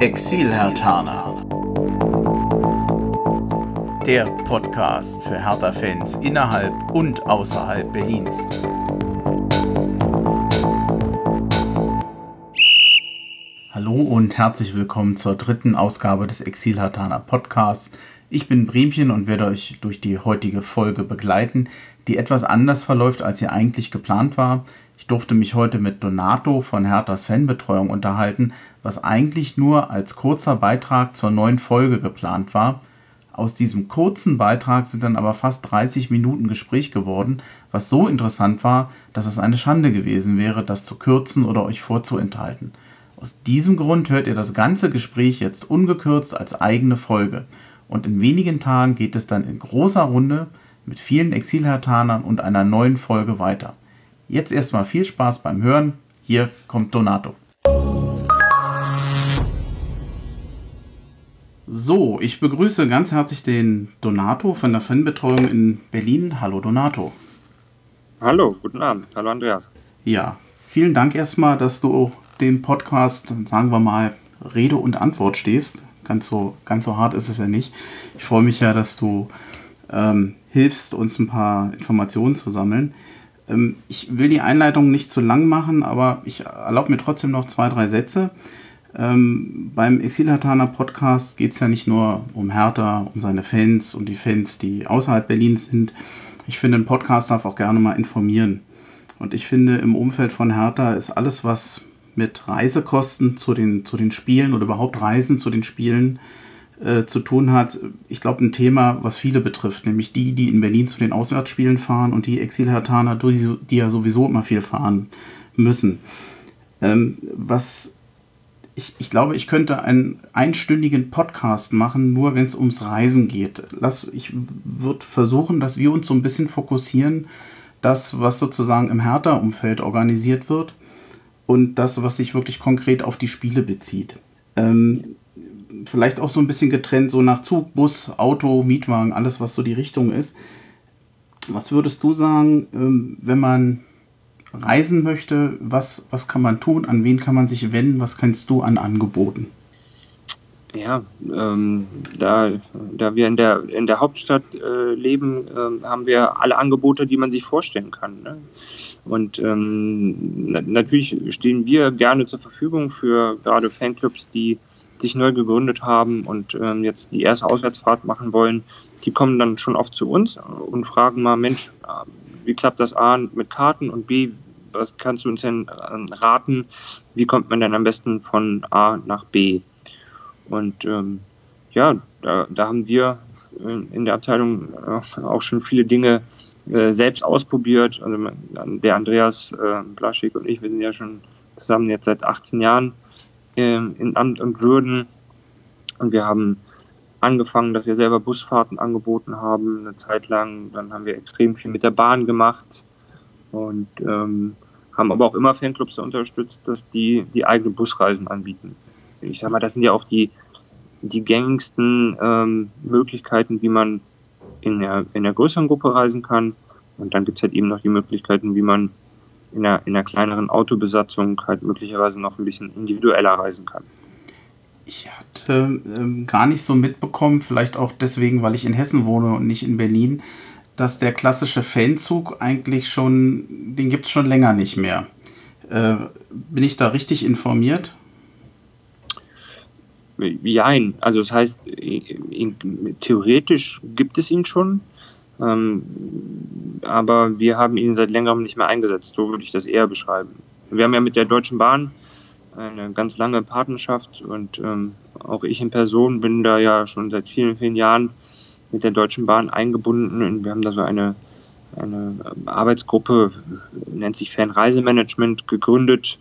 Exil-Hertaner. Der Podcast für Hertha-Fans innerhalb und außerhalb Berlins. Hallo und herzlich willkommen zur dritten Ausgabe des Exil-Hertaner Podcasts. Ich bin Bremchen und werde euch durch die heutige Folge begleiten, die etwas anders verläuft, als sie eigentlich geplant war. Ich durfte mich heute mit Donato von Herthas Fanbetreuung unterhalten, was eigentlich nur als kurzer Beitrag zur neuen Folge geplant war. Aus diesem kurzen Beitrag sind dann aber fast 30 Minuten Gespräch geworden, was so interessant war, dass es eine Schande gewesen wäre, das zu kürzen oder euch vorzuenthalten. Aus diesem Grund hört ihr das ganze Gespräch jetzt ungekürzt als eigene Folge. Und in wenigen Tagen geht es dann in großer Runde mit vielen Exilhertanern und einer neuen Folge weiter. Jetzt erstmal viel Spaß beim Hören. Hier kommt Donato. So, ich begrüße ganz herzlich den Donato von der Fanbetreuung in Berlin. Hallo Donato. Hallo, guten Abend. Hallo Andreas. Ja, vielen Dank erstmal, dass du den Podcast, sagen wir mal, Rede und Antwort stehst. Ganz so, ganz so hart ist es ja nicht. Ich freue mich ja, dass du ähm, hilfst, uns ein paar Informationen zu sammeln. Ähm, ich will die Einleitung nicht zu lang machen, aber ich erlaube mir trotzdem noch zwei, drei Sätze. Ähm, beim Exilhartaner Podcast geht es ja nicht nur um Hertha, um seine Fans, um die Fans, die außerhalb Berlins sind. Ich finde, ein Podcast darf auch gerne mal informieren. Und ich finde, im Umfeld von Hertha ist alles, was mit Reisekosten zu den, zu den Spielen oder überhaupt Reisen zu den Spielen äh, zu tun hat, ich glaube, ein Thema, was viele betrifft, nämlich die, die in Berlin zu den Auswärtsspielen fahren und die Exilhertaner, die, die ja sowieso immer viel fahren müssen. Ähm, was ich, ich, glaube, ich könnte einen einstündigen Podcast machen, nur wenn es ums Reisen geht. Lass, ich würde versuchen, dass wir uns so ein bisschen fokussieren, das, was sozusagen im Hertha-Umfeld organisiert wird und das, was sich wirklich konkret auf die Spiele bezieht. Ähm, vielleicht auch so ein bisschen getrennt, so nach Zug, Bus, Auto, Mietwagen, alles, was so die Richtung ist. Was würdest du sagen, ähm, wenn man reisen möchte, was, was kann man tun, an wen kann man sich wenden, was kennst du an Angeboten? Ja, ähm, da, da wir in der, in der Hauptstadt äh, leben, äh, haben wir alle Angebote, die man sich vorstellen kann. Ne? Und ähm, na, natürlich stehen wir gerne zur Verfügung für gerade Fanclubs, die sich neu gegründet haben und ähm, jetzt die erste Auswärtsfahrt machen wollen, die kommen dann schon oft zu uns und fragen mal, Mensch, äh, wie klappt das A mit Karten und B, was kannst du uns denn äh, raten, wie kommt man denn am besten von A nach B? Und ähm, ja, da, da, haben wir in der Abteilung äh, auch schon viele Dinge äh, selbst ausprobiert. Also der Andreas äh, Blaschik und ich, wir sind ja schon zusammen jetzt seit 18 Jahren ähm, in Amt und Würden. Und wir haben angefangen, dass wir selber Busfahrten angeboten haben, eine Zeit lang. Dann haben wir extrem viel mit der Bahn gemacht und ähm, haben aber auch immer Fanclubs unterstützt, dass die die eigene Busreisen anbieten. Ich sag mal, das sind ja auch die, die gängigsten ähm, Möglichkeiten, wie man in der, in der größeren Gruppe reisen kann. Und dann gibt es halt eben noch die Möglichkeiten, wie man in einer, in einer kleineren Autobesatzung halt möglicherweise noch ein bisschen individueller reisen kann. Ich hatte ähm, gar nicht so mitbekommen, vielleicht auch deswegen, weil ich in Hessen wohne und nicht in Berlin, dass der klassische Fanzug eigentlich schon, den gibt es schon länger nicht mehr. Äh, bin ich da richtig informiert? Jein, also das heißt, theoretisch gibt es ihn schon, ähm, aber wir haben ihn seit längerem nicht mehr eingesetzt, so würde ich das eher beschreiben. Wir haben ja mit der Deutschen Bahn eine ganz lange Partnerschaft und ähm, auch ich in Person bin da ja schon seit vielen, vielen Jahren mit der Deutschen Bahn eingebunden und wir haben da so eine, eine Arbeitsgruppe, nennt sich Fernreisemanagement, gegründet,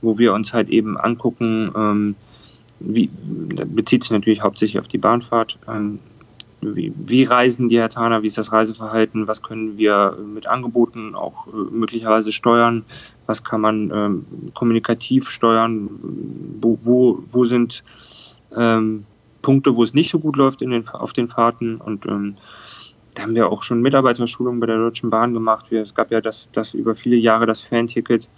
wo wir uns halt eben angucken, ähm, wie, bezieht sich natürlich hauptsächlich auf die Bahnfahrt. Ähm, wie, wie, reisen die Hertaner, wie ist das Reiseverhalten, was können wir mit Angeboten auch äh, möglicherweise steuern, was kann man ähm, kommunikativ steuern, wo, wo, wo sind ähm, Punkte, wo es nicht so gut läuft in den, auf den Fahrten und ähm, da haben wir auch schon Mitarbeiterschulungen bei der Deutschen Bahn gemacht. Wir, es gab ja das, das über viele Jahre das Fanticket,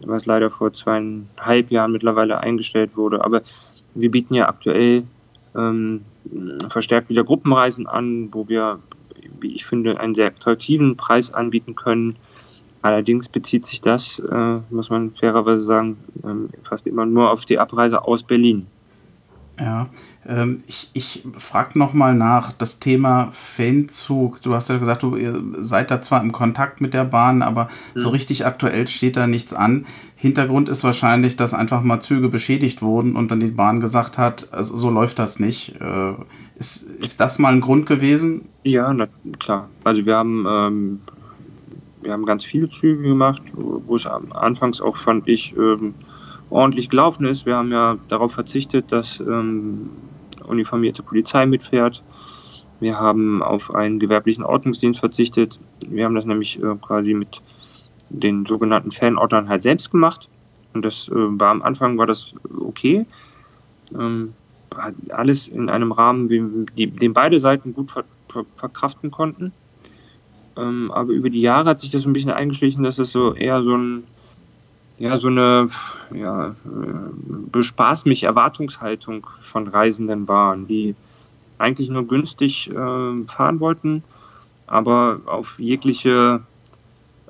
was leider vor zweieinhalb Jahren mittlerweile eingestellt wurde. Aber wir bieten ja aktuell ähm, verstärkt wieder Gruppenreisen an, wo wir, wie ich finde, einen sehr attraktiven Preis anbieten können. Allerdings bezieht sich das, äh, muss man fairerweise sagen, ähm, fast immer nur auf die Abreise aus Berlin. Ja, ähm, ich, ich frage nochmal nach das Thema Fanzug. Du hast ja gesagt, du seid da zwar im Kontakt mit der Bahn, aber mhm. so richtig aktuell steht da nichts an. Hintergrund ist wahrscheinlich, dass einfach mal Züge beschädigt wurden und dann die Bahn gesagt hat, also so läuft das nicht. Äh, ist, ist das mal ein Grund gewesen? Ja, na, klar. Also wir haben, ähm, wir haben ganz viele Züge gemacht, wo es anfangs auch, fand ich, ähm, ordentlich gelaufen ist. Wir haben ja darauf verzichtet, dass ähm, uniformierte Polizei mitfährt. Wir haben auf einen gewerblichen Ordnungsdienst verzichtet. Wir haben das nämlich äh, quasi mit den sogenannten Fanordnern halt selbst gemacht. Und das äh, war am Anfang war das okay. Ähm, alles in einem Rahmen, den, den beide Seiten gut ver, ver, verkraften konnten. Ähm, aber über die Jahre hat sich das ein bisschen eingeschlichen, dass es so eher so ein ja, so eine ja, bespaß mich Erwartungshaltung von Reisenden waren, die eigentlich nur günstig äh, fahren wollten, aber auf jegliche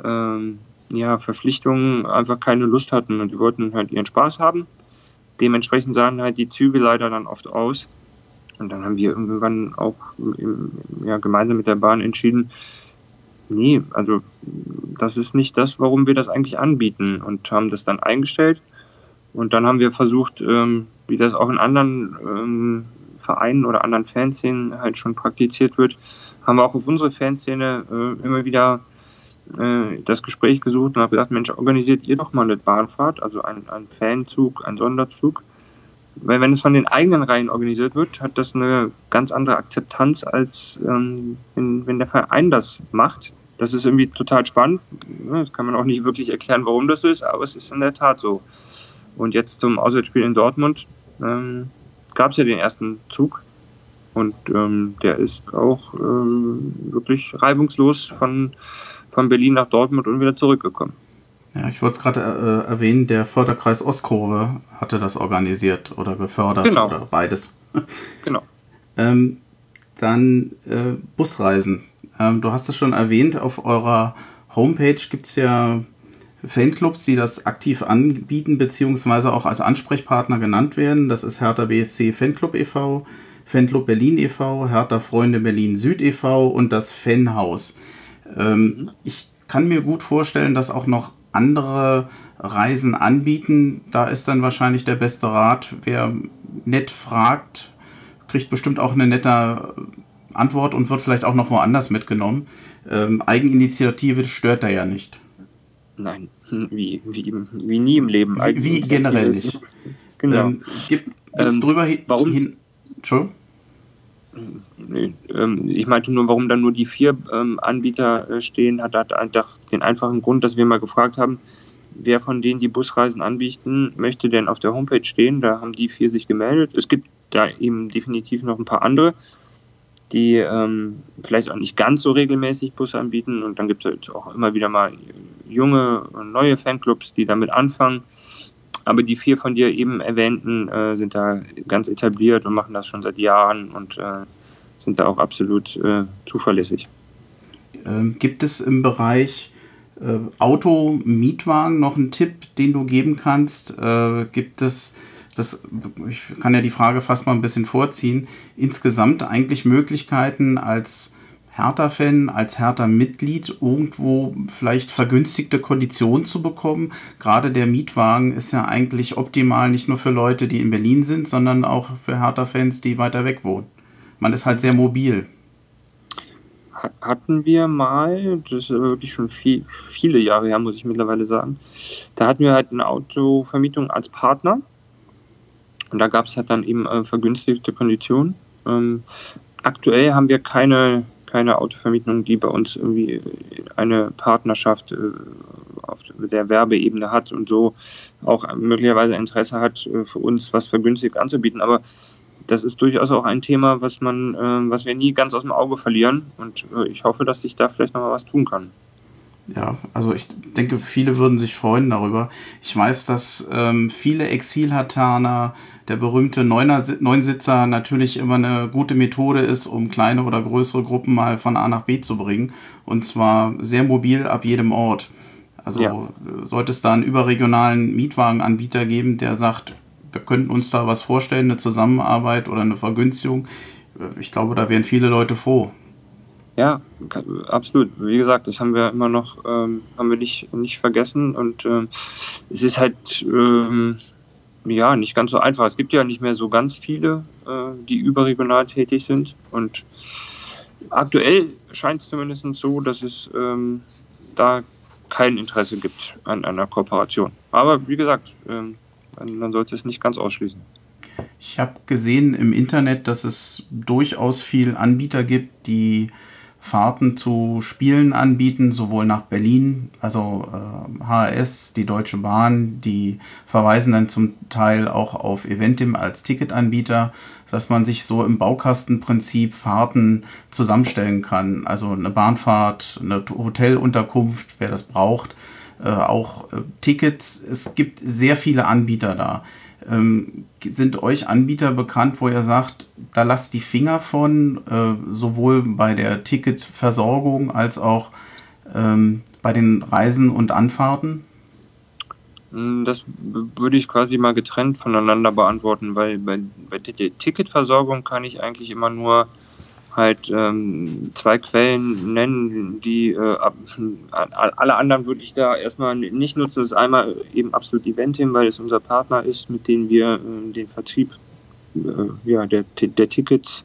äh, ja, Verpflichtungen einfach keine Lust hatten und die wollten halt ihren Spaß haben. Dementsprechend sahen halt die Züge leider dann oft aus. Und dann haben wir irgendwann auch im, ja, gemeinsam mit der Bahn entschieden, nee, also das ist nicht das, warum wir das eigentlich anbieten und haben das dann eingestellt. Und dann haben wir versucht, ähm, wie das auch in anderen ähm, Vereinen oder anderen Fanszenen halt schon praktiziert wird, haben wir auch auf unsere Fanszene äh, immer wieder äh, das Gespräch gesucht und haben gesagt, Mensch, organisiert ihr doch mal eine Bahnfahrt, also ein, ein Fanzug, ein Sonderzug. Weil wenn es von den eigenen Reihen organisiert wird, hat das eine ganz andere Akzeptanz, als ähm, wenn, wenn der Verein das macht. Das ist irgendwie total spannend. Das kann man auch nicht wirklich erklären, warum das so ist, aber es ist in der Tat so. Und jetzt zum Auswärtsspiel in Dortmund ähm, gab es ja den ersten Zug und ähm, der ist auch ähm, wirklich reibungslos von, von Berlin nach Dortmund und wieder zurückgekommen. Ja, ich wollte es gerade äh, erwähnen, der Förderkreis Ostkurve hatte das organisiert oder gefördert genau. oder beides. genau. ähm, dann äh, Busreisen. Ähm, du hast es schon erwähnt, auf eurer Homepage gibt es ja Fanclubs, die das aktiv anbieten, beziehungsweise auch als Ansprechpartner genannt werden. Das ist Hertha BSC Fanclub e.V., Fanclub Berlin e.V., Hertha Freunde Berlin Süd e.V. und das Fanhaus. Ähm, ich kann mir gut vorstellen, dass auch noch andere Reisen anbieten. Da ist dann wahrscheinlich der beste Rat, wer nett fragt, kriegt bestimmt auch eine nette Antwort und wird vielleicht auch noch woanders mitgenommen. Ähm, Eigeninitiative stört da ja nicht. Nein, wie, wie, wie nie im Leben. Wie, wie generell nicht. Genau. Ähm, gibt es ähm, drüber hin? Warum? Hin, Entschuldigung? Ähm, ich meinte nur, warum dann nur die vier ähm, Anbieter äh, stehen, hat, hat einfach den einfachen Grund, dass wir mal gefragt haben, wer von denen die Busreisen anbieten, möchte denn auf der Homepage stehen. Da haben die vier sich gemeldet. Es gibt da eben definitiv noch ein paar andere die ähm, vielleicht auch nicht ganz so regelmäßig Busse anbieten. Und dann gibt es halt auch immer wieder mal junge und neue Fanclubs, die damit anfangen. Aber die vier von dir eben erwähnten äh, sind da ganz etabliert und machen das schon seit Jahren und äh, sind da auch absolut äh, zuverlässig. Ähm, gibt es im Bereich äh, Auto, Mietwagen noch einen Tipp, den du geben kannst? Äh, gibt es das, ich kann ja die Frage fast mal ein bisschen vorziehen, insgesamt eigentlich Möglichkeiten als Hertha-Fan, als Hertha-Mitglied irgendwo vielleicht vergünstigte Konditionen zu bekommen. Gerade der Mietwagen ist ja eigentlich optimal nicht nur für Leute, die in Berlin sind, sondern auch für Hertha-Fans, die weiter weg wohnen. Man ist halt sehr mobil. Hatten wir mal, das ist wirklich schon viel, viele Jahre her, muss ich mittlerweile sagen. Da hatten wir halt eine Autovermietung als Partner und da gab es halt dann eben äh, vergünstigte Konditionen. Ähm, aktuell haben wir keine, keine Autovermietung, die bei uns irgendwie eine Partnerschaft äh, auf der Werbeebene hat und so auch möglicherweise Interesse hat, äh, für uns was vergünstigt anzubieten. Aber das ist durchaus auch ein Thema, was man, äh, was wir nie ganz aus dem Auge verlieren. Und ich hoffe, dass sich da vielleicht noch mal was tun kann. Ja, also ich denke, viele würden sich freuen darüber. Ich weiß, dass ähm, viele Exilhataner der berühmte Neuner, Neunsitzer natürlich immer eine gute Methode ist, um kleine oder größere Gruppen mal von A nach B zu bringen. Und zwar sehr mobil ab jedem Ort. Also ja. sollte es da einen überregionalen Mietwagenanbieter geben, der sagt, wir könnten uns da was vorstellen, eine Zusammenarbeit oder eine Vergünstigung. Ich glaube, da wären viele Leute froh. Ja, absolut. Wie gesagt, das haben wir immer noch, ähm, haben wir nicht, nicht vergessen und ähm, es ist halt ähm, ja nicht ganz so einfach. Es gibt ja nicht mehr so ganz viele, äh, die überregional tätig sind und aktuell scheint es zumindest so, dass es ähm, da kein Interesse gibt an einer Kooperation. Aber wie gesagt, ähm, man sollte es nicht ganz ausschließen. Ich habe gesehen im Internet, dass es durchaus viele Anbieter gibt, die Fahrten zu Spielen anbieten, sowohl nach Berlin, also äh, HRS, die Deutsche Bahn, die verweisen dann zum Teil auch auf Eventim als Ticketanbieter, dass man sich so im Baukastenprinzip Fahrten zusammenstellen kann. Also eine Bahnfahrt, eine Hotelunterkunft, wer das braucht, äh, auch äh, Tickets. Es gibt sehr viele Anbieter da. Ähm, sind euch Anbieter bekannt, wo ihr sagt, da lasst die Finger von, äh, sowohl bei der Ticketversorgung als auch ähm, bei den Reisen und Anfahrten? Hm, das würde ich quasi mal getrennt voneinander beantworten, weil bei, bei der Ticketversorgung kann ich eigentlich immer nur halt ähm, zwei Quellen nennen, die äh, alle anderen würde ich da erstmal nicht nutzen. Das ist einmal eben absolut Eventim, weil es unser Partner ist, mit dem wir äh, den Vertrieb äh, ja, der, der Tickets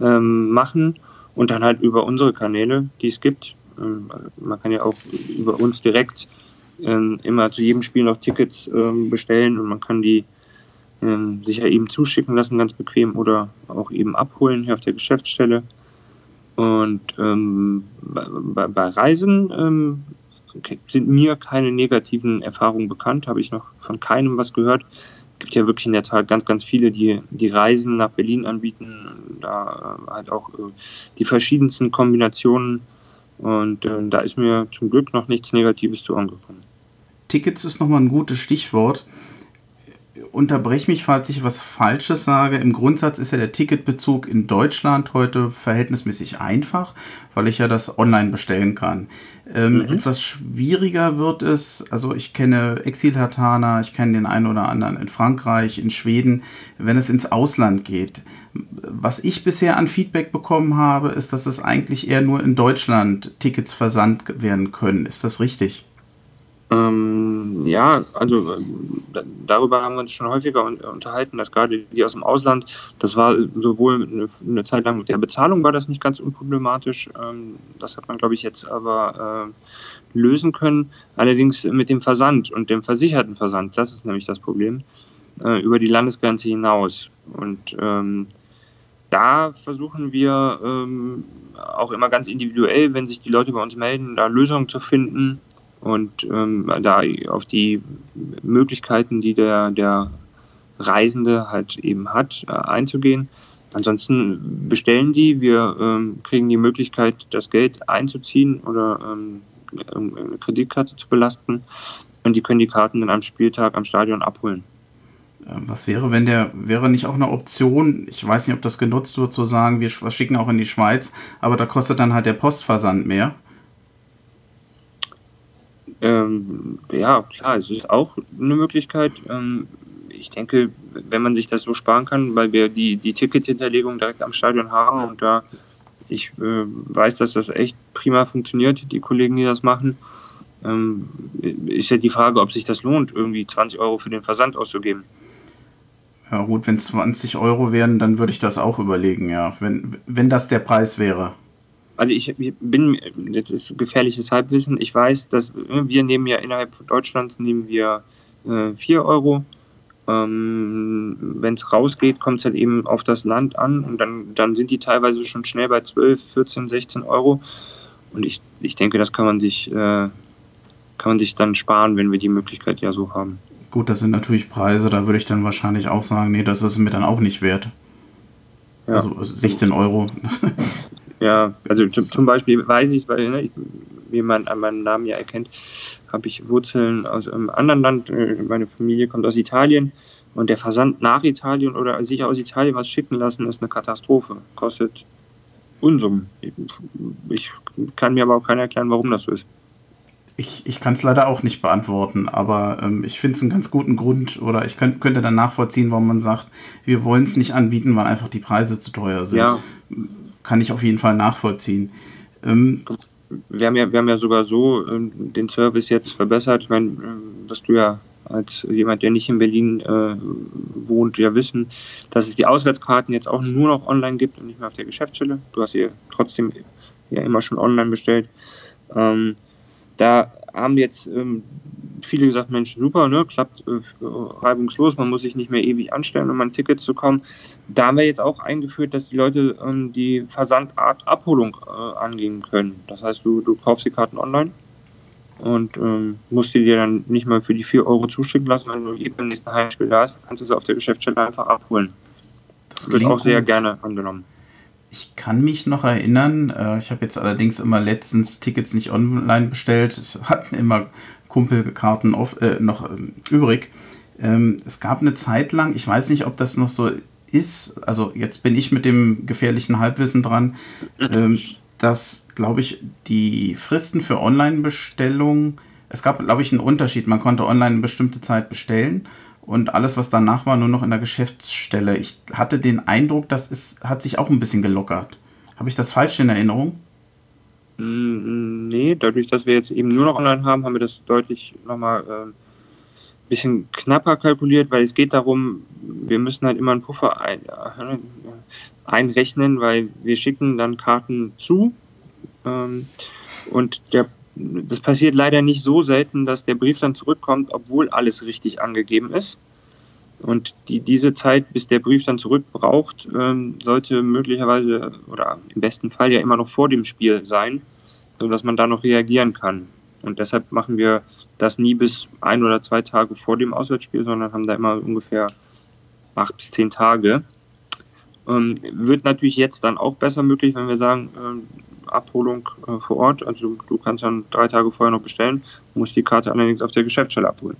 ähm, machen und dann halt über unsere Kanäle, die es gibt. Ähm, man kann ja auch über uns direkt ähm, immer zu jedem Spiel noch Tickets bestellen und man kann die ähm, sich ja eben zuschicken lassen, ganz bequem, oder auch eben abholen hier auf der Geschäftsstelle. Und ähm, bei, bei, Reisen ähm, sind mir keine negativen Erfahrungen bekannt, habe ich noch von keinem was gehört. Es gibt ja wirklich in der Tat ganz, ganz viele, die die Reisen nach Berlin anbieten, da äh, halt auch äh, die verschiedensten Kombinationen. Und äh, da ist mir zum Glück noch nichts Negatives zu angekommen. Tickets ist nochmal ein gutes Stichwort unterbrech mich, falls ich was Falsches sage. Im Grundsatz ist ja der Ticketbezug in Deutschland heute verhältnismäßig einfach, weil ich ja das online bestellen kann. Ähm, mhm. Etwas schwieriger wird es, also ich kenne Exilhartaner, ich kenne den einen oder anderen in Frankreich, in Schweden, wenn es ins Ausland geht. Was ich bisher an Feedback bekommen habe, ist, dass es eigentlich eher nur in Deutschland Tickets versandt werden können. Ist das richtig? Ähm, ja, also äh, darüber haben wir uns schon häufiger unterhalten, dass gerade die aus dem Ausland, das war sowohl eine, eine Zeit lang mit der Bezahlung war das nicht ganz unproblematisch. Ähm, das hat man, glaube ich, jetzt aber äh, lösen können. Allerdings mit dem Versand und dem versicherten Versand, das ist nämlich das Problem, äh, über die Landesgrenze hinaus. Und ähm, da versuchen wir ähm, auch immer ganz individuell, wenn sich die Leute bei uns melden, da Lösungen zu finden und ähm, da auf die Möglichkeiten, die der, der Reisende halt eben hat, äh, einzugehen. Ansonsten bestellen die, wir ähm, kriegen die Möglichkeit, das Geld einzuziehen oder ähm, eine Kreditkarte zu belasten und die können die Karten dann am Spieltag am Stadion abholen. Ähm, was wäre, wenn der, wäre nicht auch eine Option, ich weiß nicht, ob das genutzt wird, zu sagen, wir schicken auch in die Schweiz, aber da kostet dann halt der Postversand mehr? Ähm, ja, klar, es ist auch eine Möglichkeit. Ähm, ich denke, wenn man sich das so sparen kann, weil wir die, die Tickethinterlegung direkt am Stadion haben und da ich äh, weiß, dass das echt prima funktioniert, die Kollegen, die das machen, ähm, ist ja die Frage, ob sich das lohnt, irgendwie 20 Euro für den Versand auszugeben. Ja gut, wenn 20 Euro wären, dann würde ich das auch überlegen, ja, wenn, wenn das der Preis wäre. Also ich bin, jetzt ist gefährliches Halbwissen, ich weiß, dass wir nehmen ja innerhalb Deutschlands nehmen wir äh, 4 Euro. Ähm, Wenn es rausgeht, kommt es halt eben auf das Land an und dann, dann sind die teilweise schon schnell bei 12, 14, 16 Euro. Und ich, ich denke, das kann man sich, äh, kann man sich dann sparen, wenn wir die Möglichkeit ja so haben. Gut, das sind natürlich Preise, da würde ich dann wahrscheinlich auch sagen, nee, das ist mir dann auch nicht wert. Ja. Also 16 Euro. Ja, also zum Beispiel weiß ich, weil ne, wie man an meinem Namen ja erkennt, habe ich Wurzeln aus einem anderen Land. Äh, meine Familie kommt aus Italien und der Versand nach Italien oder sich aus Italien was schicken lassen, ist eine Katastrophe. Kostet Unsummen. Ich kann mir aber auch keiner erklären, warum das so ist. Ich, ich kann es leider auch nicht beantworten, aber ähm, ich finde es einen ganz guten Grund oder ich könnt, könnte dann nachvollziehen, warum man sagt, wir wollen es nicht anbieten, weil einfach die Preise zu teuer sind. Ja. Kann ich auf jeden Fall nachvollziehen. Ähm, wir, haben ja, wir haben ja sogar so ähm, den Service jetzt verbessert. Ich meine, was du ja als jemand, der nicht in Berlin äh, wohnt, ja wissen, dass es die Auswärtskarten jetzt auch nur noch online gibt und nicht mehr auf der Geschäftsstelle. Du hast sie trotzdem ja immer schon online bestellt. Ähm, da haben jetzt ähm, viele gesagt, Mensch, super, ne, klappt äh, reibungslos, man muss sich nicht mehr ewig anstellen, um an Tickets zu kommen. Da haben wir jetzt auch eingeführt, dass die Leute ähm, die Versandart Abholung äh, angehen können. Das heißt, du, du kaufst die Karten online und ähm, musst die dir dann nicht mal für die 4 Euro zuschicken lassen, wenn du beim nächsten Heimspiel da hast, kannst du sie auf der Geschäftsstelle einfach abholen. Das, das wird auch sehr gerne angenommen. Ich kann mich noch erinnern, äh, ich habe jetzt allerdings immer letztens Tickets nicht online bestellt. Ich hatten immer Kumpelkarten auf, äh, noch ähm, übrig. Ähm, es gab eine Zeit lang, ich weiß nicht, ob das noch so ist, also jetzt bin ich mit dem gefährlichen Halbwissen dran, ähm, dass, glaube ich, die Fristen für Online-Bestellungen, es gab, glaube ich, einen Unterschied. Man konnte online eine bestimmte Zeit bestellen und alles, was danach war, nur noch in der Geschäftsstelle. Ich hatte den Eindruck, das ist, hat sich auch ein bisschen gelockert. Habe ich das falsch in Erinnerung? Mm, nee, dadurch, dass wir jetzt eben nur noch online haben, haben wir das deutlich nochmal ein äh, bisschen knapper kalkuliert, weil es geht darum, wir müssen halt immer einen Puffer ein, äh, einrechnen, weil wir schicken dann Karten zu ähm, und der das passiert leider nicht so selten, dass der Brief dann zurückkommt, obwohl alles richtig angegeben ist. Und die, diese Zeit, bis der Brief dann zurück braucht, ähm, sollte möglicherweise oder im besten Fall ja immer noch vor dem Spiel sein, sodass man da noch reagieren kann. Und deshalb machen wir das nie bis ein oder zwei Tage vor dem Auswärtsspiel, sondern haben da immer ungefähr acht bis zehn Tage. Ähm, wird natürlich jetzt dann auch besser möglich, wenn wir sagen, ähm, Abholung äh, vor Ort. Also du kannst dann drei Tage vorher noch bestellen, musst die Karte allerdings auf der Geschäftsstelle abholen.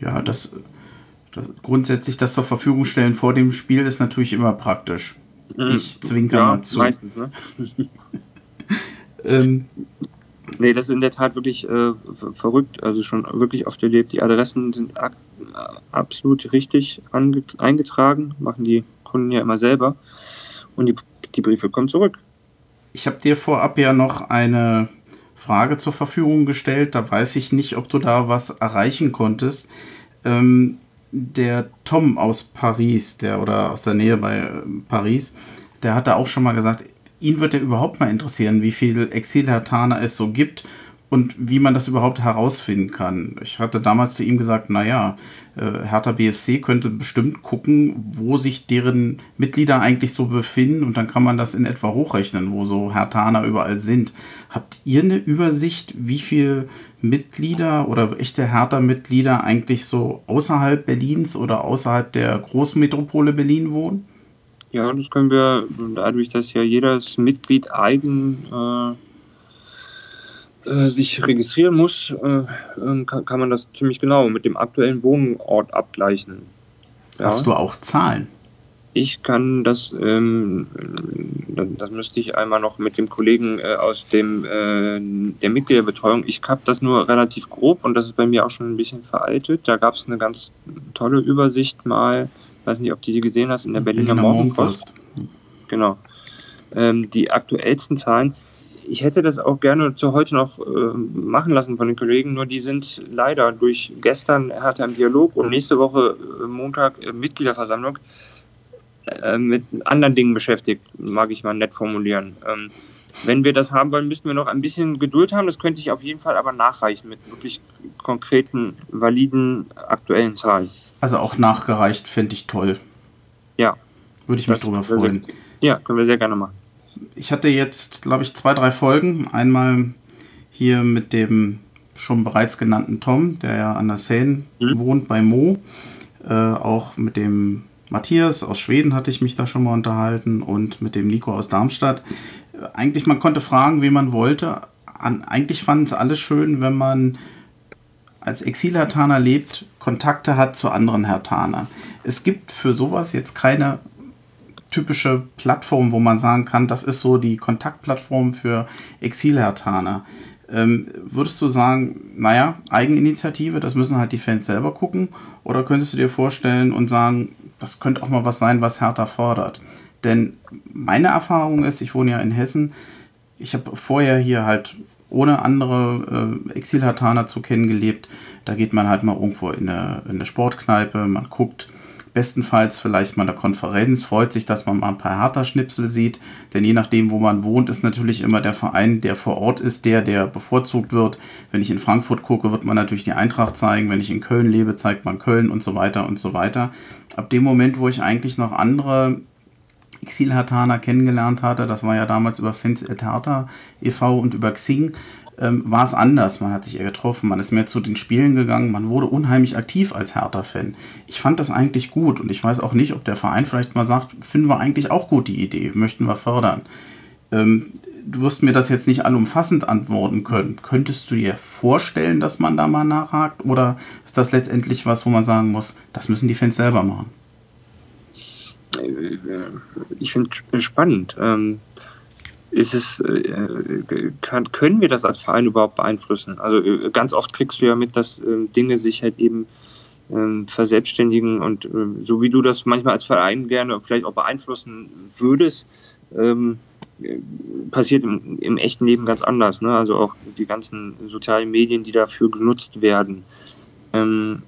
Ja, das, das grundsätzlich das zur Verfügung stellen vor dem Spiel ist natürlich immer praktisch. Mhm. Ich zwinker ja, mal zu. Meistens, ne? ähm, nee, das ist in der Tat wirklich äh, verrückt. Also schon wirklich oft erlebt. Die Adressen sind absolut richtig eingetragen, machen die Kunden ja immer selber. Und die, die Briefe kommen zurück. Ich habe dir vorab ja noch eine Frage zur Verfügung gestellt. Da weiß ich nicht, ob du da was erreichen konntest. Ähm, der Tom aus Paris, der oder aus der Nähe bei äh, Paris, der hatte auch schon mal gesagt, ihn würde überhaupt mal interessieren, wie viel Exilhertaner es so gibt und wie man das überhaupt herausfinden kann. Ich hatte damals zu ihm gesagt, naja, äh, Hertha BSC könnte bestimmt gucken, wo sich deren Mitglieder eigentlich so befinden und dann kann man das in etwa hochrechnen, wo so Hertaner überall sind. Habt ihr eine Übersicht, wie viele Mitglieder oder echte Hertha-Mitglieder eigentlich so außerhalb Berlins oder außerhalb der Großmetropole Berlin wohnen? Ja, das können wir, dadurch, dass ja jedes Mitglied eigen äh äh, sich registrieren muss, äh, kann, kann, man das ziemlich genau mit dem aktuellen Wohnort abgleichen. Ja. Hast du auch Zahlen? Ich kann das, ähm, das müsste ich einmal noch mit dem Kollegen äh, aus dem äh, der Mitgliederbetreuung. Ich habe das nur relativ grob und das ist bei mir auch schon ein bisschen veraltet. Da gab es eine ganz tolle Übersicht mal, weiß nicht, ob du die gesehen hast, in der Berliner, Berliner Morgenpost. Morgenpost. Genau. Ähm, die aktuellsten Zahlen ich hätte das auch gerne zu heute noch äh, machen lassen von den Kollegen, nur die sind leider durch gestern hatte ein Dialog und nächste Woche äh, Montag äh, Mitgliederversammlung äh, mit anderen Dingen beschäftigt, mag ich mal nett formulieren. Ähm, wenn wir das haben wollen, müssten wir noch ein bisschen Geduld haben. Das könnte ich auf jeden Fall aber nachreichen mit wirklich konkreten, validen, aktuellen Zahlen. Also auch nachgereicht fände ich toll. Ja. Würde ich mich darüber freuen. Sehr, ja, können wir sehr gerne machen ich hatte jetzt, glaube ich, zwei, drei Folgen. Einmal hier mit dem schon bereits genannten Tom, der ja an der Seine mhm. wohnt bei Mo. Äh, auch mit dem Matthias aus Schweden hatte ich mich da schon mal unterhalten und mit dem Nico aus Darmstadt. Eigentlich, man konnte fragen, wie man wollte. an, eigentlich fanden es alle schön, wenn man als Exilhertaner lebt, Kontakte hat zu anderen Hertanern. Es gibt für sowas jetzt keine typische Plattform, wo man sagen kann, das ist so die Kontaktplattform für Exilhertaner. Ähm, würdest du sagen, naja, Eigeninitiative, das müssen halt die Fans selber gucken? Oder könntest du dir vorstellen und sagen, das könnte auch mal was sein, was Hertha fordert? Denn meine Erfahrung ist, ich wohne ja in Hessen, ich habe vorher hier halt ohne andere äh, Exilhartaner zu kennen gelebt. Da geht man halt mal irgendwo in eine, in eine Sportkneipe, man guckt, bestenfalls vielleicht mal eine Konferenz, freut sich, dass man mal ein paar Hertha-Schnipsel sieht, denn je nachdem, wo man wohnt, ist natürlich immer der Verein, der vor Ort ist, der, der bevorzugt wird. Wenn ich in Frankfurt gucke, wird man natürlich die Eintracht zeigen, wenn ich in Köln lebe, zeigt man Köln und so weiter und so weiter. Ab dem Moment, wo ich eigentlich noch andere Exil-Hertaner kennengelernt hatte, das war ja damals über Fans et Hertha e.V. und über Xing, ähm, war es anders. Man hat sich eher getroffen, man ist mehr zu den Spielen gegangen, man wurde unheimlich aktiv als Hertha-Fan. Ich fand das eigentlich gut und ich weiß auch nicht, ob der Verein vielleicht mal sagt, finden wir eigentlich auch gut die Idee, möchten wir fördern. Ähm, du wirst mir das jetzt nicht allumfassend antworten können. Könntest du dir vorstellen, dass man da mal nachhakt oder ist das letztendlich was, wo man sagen muss, das müssen die Fans selber machen? ich finde spannend. Ähm, ist es, äh, kann, können wir das als Verein überhaupt beeinflussen? Also äh, ganz oft kriegst du ja mit, dass äh, Dinge sich halt eben ähm, verselbstständigen und ähm, so wie du das manchmal als Verein gerne vielleicht auch beeinflussen würdest, ähm, passiert im, im, echten Leben ganz anders. Ne? Also auch die ganzen sozialen Medien, die dafür genutzt werden. Ähm,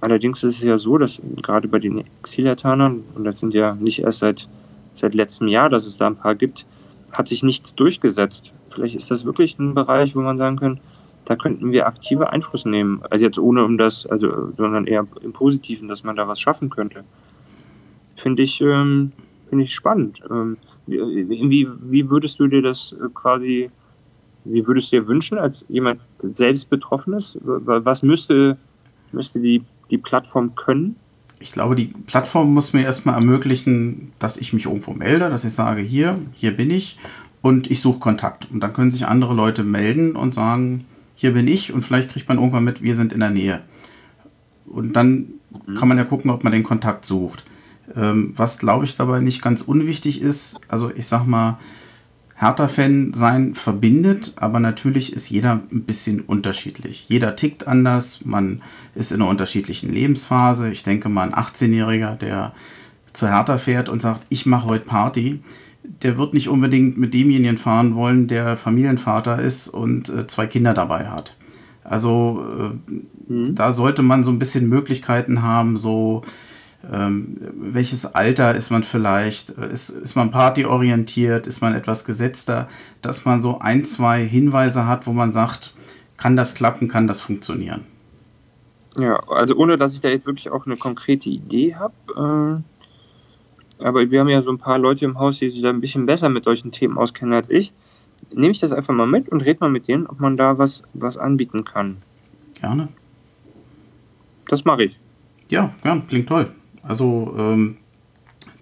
Allerdings ist es ja so, dass gerade bei den Exiljatanern, und das sind ja nicht erst seit, seit letztem Jahr, dass es da ein paar gibt, hat sich nichts durchgesetzt. Vielleicht ist das wirklich ein Bereich, wo man sagen kann, da könnten wir aktive Einfluss nehmen. Also jetzt ohne um das, also, sondern eher im Positiven, dass man da was schaffen könnte. Finde ich, ähm, finde ich spannend. Ähm, wie, wie würdest du dir das äh, quasi, wie würdest du dir wünschen, als jemand selbst betroffen ist? Was müsste, müsste die die Plattform können? Ich glaube, die Plattform muss mir erstmal ermöglichen, dass ich mich irgendwo melde, dass ich sage, hier, hier bin ich und ich suche Kontakt. Und dann können sich andere Leute melden und sagen, hier bin ich und vielleicht kriegt man irgendwann mit, wir sind in der Nähe. Und dann mhm. kann man ja gucken, ob man den Kontakt sucht. Ähm, was, glaube ich, dabei nicht ganz unwichtig ist, also ich sag mal, Hertha-Fan sein verbindet, aber natürlich ist jeder ein bisschen unterschiedlich. Jeder tickt anders, man ist in einer unterschiedlichen Lebensphase. Ich denke mal, ein 18-Jähriger, der zu Hertha fährt und sagt, ich mache heute Party, der wird nicht unbedingt mit demjenigen fahren wollen, der Familienvater ist und äh, zwei Kinder dabei hat. Also äh, mhm. da sollte man so ein bisschen Möglichkeiten haben, so ähm, welches Alter ist man vielleicht? Ist, ist man partyorientiert? Ist man etwas gesetzter? Dass man so ein, zwei Hinweise hat, wo man sagt, kann das klappen, kann das funktionieren? Ja, also ohne dass ich da jetzt wirklich auch eine konkrete Idee habe. Äh, aber wir haben ja so ein paar Leute im Haus, die sich da ein bisschen besser mit solchen Themen auskennen als ich. Nehme ich das einfach mal mit und rede mal mit denen, ob man da was, was anbieten kann. Gerne. Das mache ich. Ja, gern, klingt toll. Also ähm,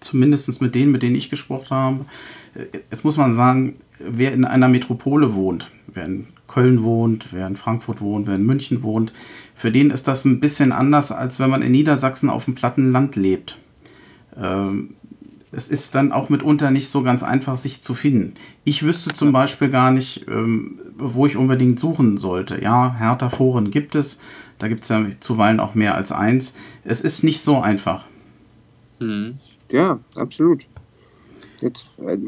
zumindest mit denen, mit denen ich gesprochen habe. Jetzt muss man sagen, wer in einer Metropole wohnt, wer in Köln wohnt, wer in Frankfurt wohnt, wer in München wohnt, für den ist das ein bisschen anders, als wenn man in Niedersachsen auf dem platten Land lebt. Ähm, es ist dann auch mitunter nicht so ganz einfach, sich zu finden. Ich wüsste zum Beispiel gar nicht, ähm, wo ich unbedingt suchen sollte. Ja, Hertha-Foren gibt es. Da gibt es ja zuweilen auch mehr als eins. Es ist nicht so einfach. Mhm. Ja, absolut. Jetzt, äh,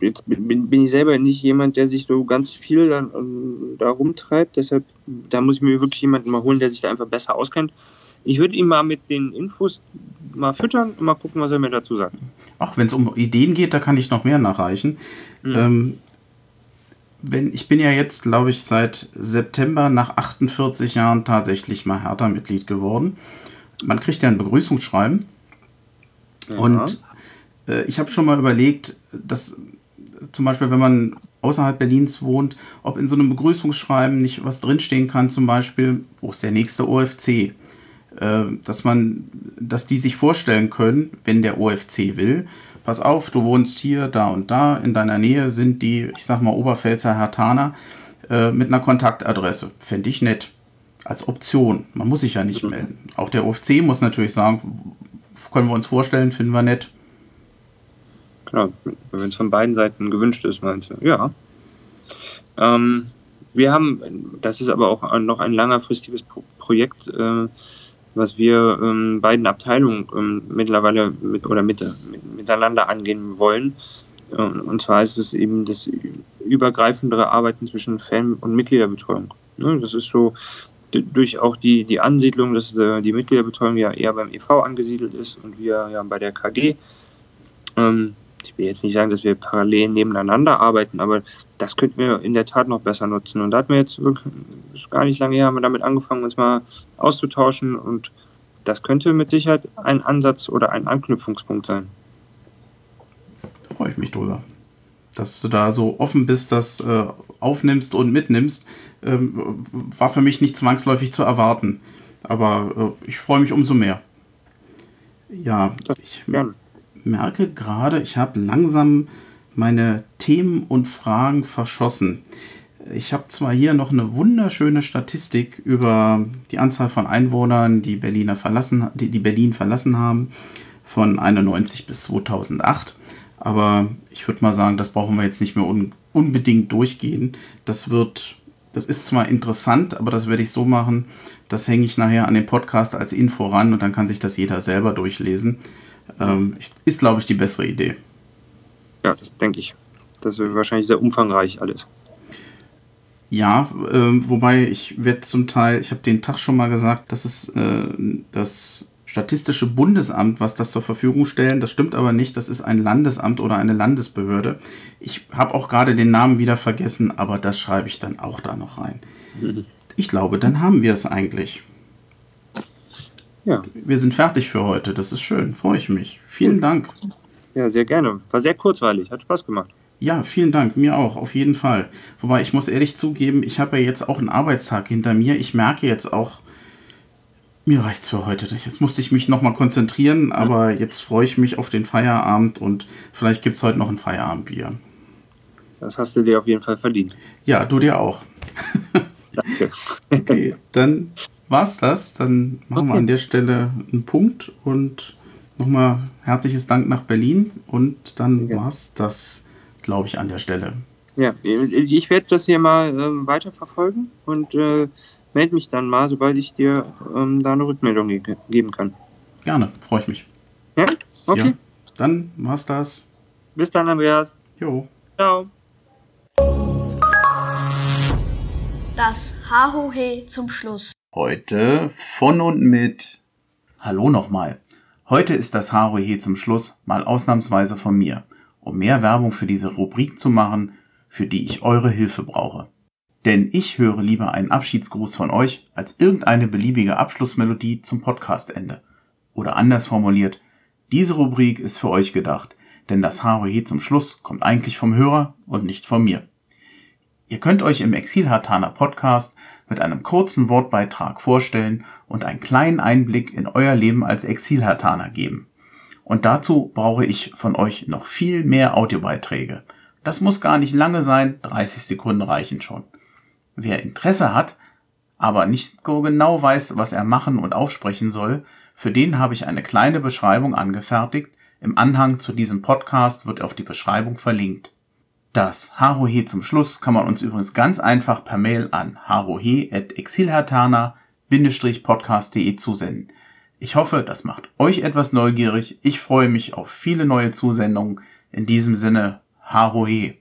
jetzt bin, bin, ich selber nicht jemand, der sich so ganz viel da, da rumtreibt. Deshalb, da muss ich mir wirklich jemanden mal holen, der sich da einfach besser auskennt. Ich würde ihn mal mit den Infos mal füttern und mal gucken, was er mir dazu sagt. Ach, wenn es um Ideen geht, da kann ich noch mehr nachreichen. Mhm. Ähm, wenn, ich bin ja jetzt, glaube ich, seit September nach 48 Jahren tatsächlich mal Hertha-Mitglied geworden. Man kriegt ja ein Begrüßungsschreiben. Ja. Und äh, ich habe schon mal überlegt, dass zum Beispiel, wenn man außerhalb Berlins wohnt, ob in so einem Begrüßungsschreiben nicht was drinstehen kann, zum Beispiel, wo ist der nächste OFC? Äh, dass man, dass die sich vorstellen können, wenn der OFC will, pass auf, du wohnst hier, da und da, in deiner Nähe sind die, ich sag mal, Oberpfälzer Hertaner. äh, mit einer Kontaktadresse. Fände ich nett. Als Option. Man muss sich ja nicht melden. Auch der UFC muss natürlich sagen, können wir uns vorstellen, finden wir nett. Genau, wenn es von beiden Seiten gewünscht ist, meinst du? Ja. Ähm, wir haben, das ist aber auch noch ein längerfristiges Pro Projekt, äh, was wir ähm, beiden Abteilungen ähm, mittlerweile mit, oder mit, mit, miteinander angehen wollen. Äh, und zwar ist es eben das übergreifendere Arbeiten zwischen Fan- und Mitgliederbetreuung. Ne, das ist so durch auch die, die Ansiedlung, dass äh, die Mitgliederbetreuung ja eher beim EV angesiedelt ist und wir ja bei der KG. Ähm, ich will jetzt nicht sagen, dass wir parallel nebeneinander arbeiten, aber das könnten wir in der Tat noch besser nutzen. Und da hatten wir jetzt wirklich, gar nicht lange her, haben wir damit angefangen, uns mal auszutauschen und das könnte mit Sicherheit ein Ansatz oder ein Anknüpfungspunkt sein. Freue ich mich drüber. Dass du da so offen bist, das äh, aufnimmst und mitnimmst, ähm, war für mich nicht zwangsläufig zu erwarten. Aber äh, ich freue mich umso mehr. Ja, ich, merke gerade, ich habe langsam meine Themen und Fragen verschossen. Ich habe zwar hier noch eine wunderschöne Statistik über die Anzahl von Einwohnern, die, Berliner verlassen, die, die Berlin verlassen haben, von 91 bis 2008. Aber ich würde mal sagen, das brauchen wir jetzt nicht mehr un unbedingt durchgehen. Das wird, das ist zwar interessant, aber das werde ich so machen. Das hänge ich nachher an den Podcast als Info ran und dann kann sich das jeder selber durchlesen. Ähm, ist, glaube ich, die bessere Idee. Ja, das denke ich. Das ist wahrscheinlich sehr umfangreich alles. Ja, äh, wobei ich werde zum Teil, ich habe den Tag schon mal gesagt, das ist äh, das Statistische Bundesamt, was das zur Verfügung stellen. Das stimmt aber nicht, das ist ein Landesamt oder eine Landesbehörde. Ich habe auch gerade den Namen wieder vergessen, aber das schreibe ich dann auch da noch rein. Mhm. Ich glaube, dann haben wir es eigentlich. Ja. Wir sind fertig für heute. Das ist schön. Freue ich mich. Vielen Dank. Ja, sehr gerne. War sehr kurzweilig. Hat Spaß gemacht. Ja, vielen Dank. Mir auch. Auf jeden Fall. Wobei ich muss ehrlich zugeben, ich habe ja jetzt auch einen Arbeitstag hinter mir. Ich merke jetzt auch, mir reicht's für heute. Jetzt musste ich mich nochmal konzentrieren, aber jetzt freue ich mich auf den Feierabend und vielleicht gibt es heute noch ein Feierabendbier. Das hast du dir auf jeden Fall verdient. Ja, du dir auch. Danke. okay, dann war's das. Dann machen okay. wir an der Stelle einen Punkt und nochmal herzliches Dank nach Berlin und dann ja. war's das, glaube ich, an der Stelle. Ja, ich werde das hier mal ähm, weiterverfolgen und äh, melde mich dann mal, sobald ich dir ähm, da eine Rückmeldung ge geben kann. Gerne, freue ich mich. Ja, okay. Ja, dann war's das. Bis dann, Andreas. Jo. Ciao. Das Hahohe zum Schluss. Heute von und mit Hallo nochmal. Heute ist das Haruhe zum Schluss mal ausnahmsweise von mir, um mehr Werbung für diese Rubrik zu machen, für die ich eure Hilfe brauche. Denn ich höre lieber einen Abschiedsgruß von euch als irgendeine beliebige Abschlussmelodie zum Podcastende. Oder anders formuliert, diese Rubrik ist für euch gedacht, denn das Haruhe zum Schluss kommt eigentlich vom Hörer und nicht von mir. Ihr könnt euch im Exil-Hartaner Podcast mit einem kurzen Wortbeitrag vorstellen und einen kleinen Einblick in euer Leben als Exil-Hartaner geben. Und dazu brauche ich von euch noch viel mehr Audiobeiträge. Das muss gar nicht lange sein, 30 Sekunden reichen schon. Wer Interesse hat, aber nicht so genau weiß, was er machen und aufsprechen soll, für den habe ich eine kleine Beschreibung angefertigt. Im Anhang zu diesem Podcast wird auf die Beschreibung verlinkt. Das Harohe zum Schluss kann man uns übrigens ganz einfach per Mail an harohe.exilhertana-podcast.de zusenden. Ich hoffe, das macht euch etwas neugierig. Ich freue mich auf viele neue Zusendungen. In diesem Sinne, Harohe.